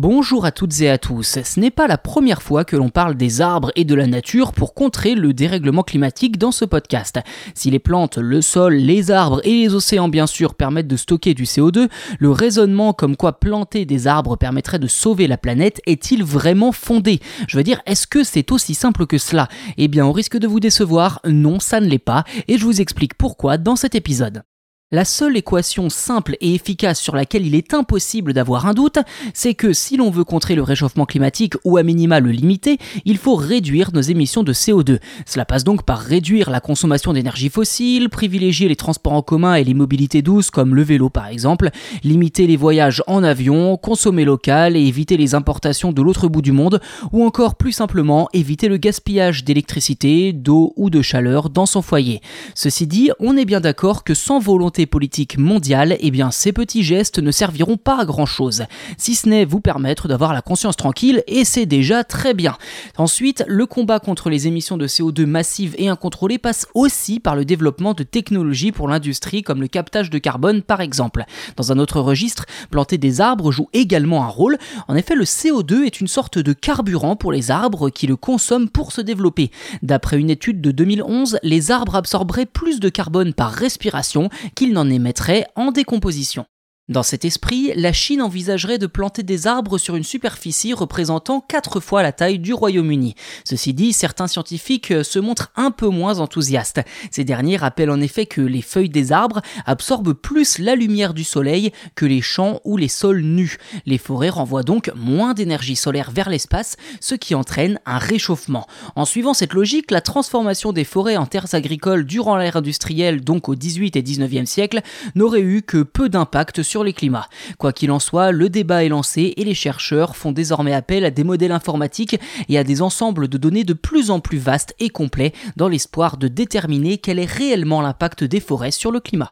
Bonjour à toutes et à tous, ce n'est pas la première fois que l'on parle des arbres et de la nature pour contrer le dérèglement climatique dans ce podcast. Si les plantes, le sol, les arbres et les océans bien sûr permettent de stocker du CO2, le raisonnement comme quoi planter des arbres permettrait de sauver la planète est-il vraiment fondé? Je veux dire, est-ce que c'est aussi simple que cela? Eh bien, au risque de vous décevoir, non, ça ne l'est pas, et je vous explique pourquoi dans cet épisode. La seule équation simple et efficace sur laquelle il est impossible d'avoir un doute, c'est que si l'on veut contrer le réchauffement climatique ou à minima le limiter, il faut réduire nos émissions de CO2. Cela passe donc par réduire la consommation d'énergie fossile, privilégier les transports en commun et les mobilités douces comme le vélo par exemple, limiter les voyages en avion, consommer local et éviter les importations de l'autre bout du monde, ou encore plus simplement éviter le gaspillage d'électricité, d'eau ou de chaleur dans son foyer. Ceci dit, on est bien d'accord que sans volonté politique mondiale, eh bien ces petits gestes ne serviront pas à grand chose, si ce n'est vous permettre d'avoir la conscience tranquille, et c'est déjà très bien. Ensuite, le combat contre les émissions de CO2 massives et incontrôlées passe aussi par le développement de technologies pour l'industrie comme le captage de carbone par exemple. Dans un autre registre, planter des arbres joue également un rôle. En effet, le CO2 est une sorte de carburant pour les arbres qui le consomment pour se développer. D'après une étude de 2011, les arbres absorberaient plus de carbone par respiration qu'ils n'en émettrait en décomposition. Dans cet esprit, la Chine envisagerait de planter des arbres sur une superficie représentant 4 fois la taille du Royaume-Uni. Ceci dit, certains scientifiques se montrent un peu moins enthousiastes. Ces derniers rappellent en effet que les feuilles des arbres absorbent plus la lumière du soleil que les champs ou les sols nus. Les forêts renvoient donc moins d'énergie solaire vers l'espace, ce qui entraîne un réchauffement. En suivant cette logique, la transformation des forêts en terres agricoles durant l'ère industrielle, donc au 18 et 19e siècle, n'aurait eu que peu d'impact les climats. Quoi qu'il en soit, le débat est lancé et les chercheurs font désormais appel à des modèles informatiques et à des ensembles de données de plus en plus vastes et complets dans l'espoir de déterminer quel est réellement l'impact des forêts sur le climat.